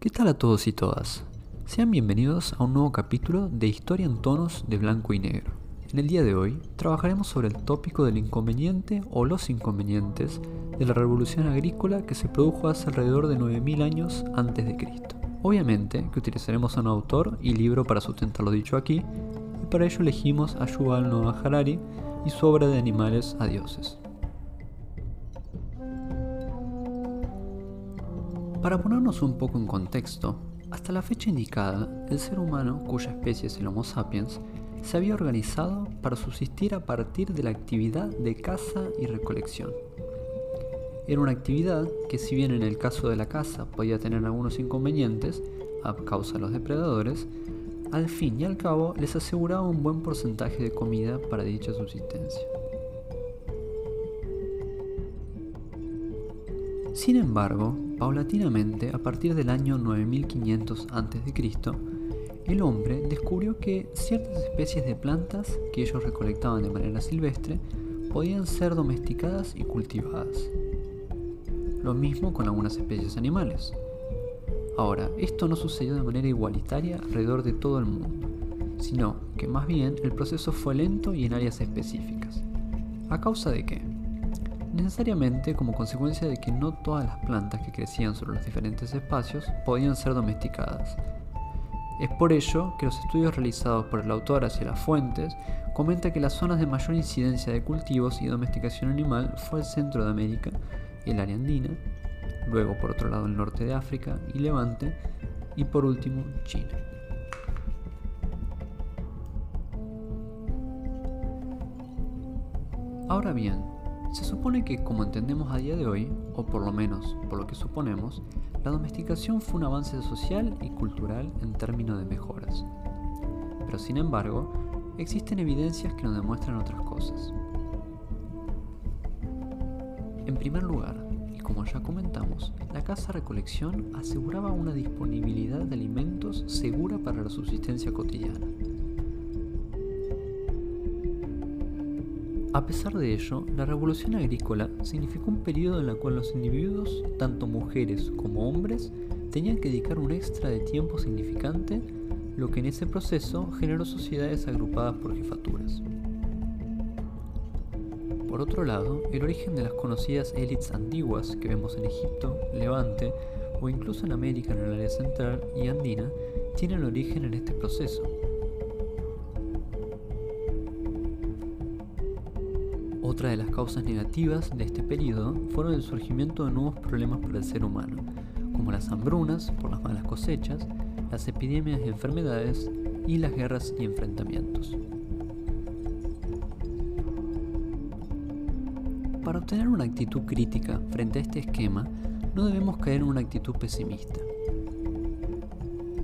¿Qué tal a todos y todas? Sean bienvenidos a un nuevo capítulo de Historia en tonos de blanco y negro. En el día de hoy trabajaremos sobre el tópico del inconveniente o los inconvenientes de la revolución agrícola que se produjo hace alrededor de 9000 años antes de Cristo. Obviamente que utilizaremos a un autor y libro para sustentar lo dicho aquí, y para ello elegimos a Yuval Noah Harari y su obra de animales a dioses. Para ponernos un poco en contexto, hasta la fecha indicada, el ser humano, cuya especie es el Homo sapiens, se había organizado para subsistir a partir de la actividad de caza y recolección. Era una actividad que si bien en el caso de la caza podía tener algunos inconvenientes a causa de los depredadores, al fin y al cabo les aseguraba un buen porcentaje de comida para dicha subsistencia. Sin embargo, paulatinamente, a partir del año 9500 a.C., el hombre descubrió que ciertas especies de plantas que ellos recolectaban de manera silvestre podían ser domesticadas y cultivadas. Lo mismo con algunas especies animales. Ahora, esto no sucedió de manera igualitaria alrededor de todo el mundo, sino que más bien el proceso fue lento y en áreas específicas. ¿A causa de qué? Necesariamente como consecuencia de que no todas las plantas que crecían sobre los diferentes espacios podían ser domesticadas. Es por ello que los estudios realizados por el autor hacia las fuentes comenta que las zonas de mayor incidencia de cultivos y domesticación animal fue el centro de América, el área andina, luego por otro lado el norte de África y Levante, y por último China. Ahora bien, se supone que, como entendemos a día de hoy, o por lo menos por lo que suponemos, la domesticación fue un avance social y cultural en términos de mejoras. Pero sin embargo, existen evidencias que nos demuestran otras cosas. En primer lugar, y como ya comentamos, la caza-recolección aseguraba una disponibilidad de alimentos segura para la subsistencia cotidiana. A pesar de ello, la revolución agrícola significó un periodo en el cual los individuos, tanto mujeres como hombres, tenían que dedicar un extra de tiempo significante, lo que en ese proceso generó sociedades agrupadas por jefaturas. Por otro lado, el origen de las conocidas élites antiguas que vemos en Egipto, Levante o incluso en América en el área central y andina tienen origen en este proceso, Otra de las causas negativas de este periodo fueron el surgimiento de nuevos problemas para el ser humano, como las hambrunas por las malas cosechas, las epidemias de enfermedades y las guerras y enfrentamientos. Para obtener una actitud crítica frente a este esquema, no debemos caer en una actitud pesimista.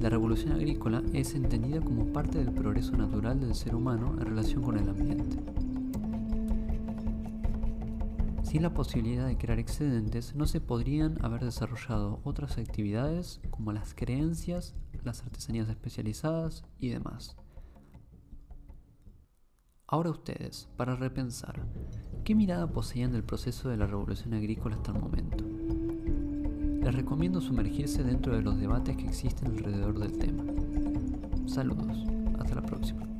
La revolución agrícola es entendida como parte del progreso natural del ser humano en relación con el ambiente. Sin la posibilidad de crear excedentes, no se podrían haber desarrollado otras actividades como las creencias, las artesanías especializadas y demás. Ahora ustedes, para repensar, ¿qué mirada poseían del proceso de la revolución agrícola hasta el momento? Les recomiendo sumergirse dentro de los debates que existen alrededor del tema. Saludos, hasta la próxima.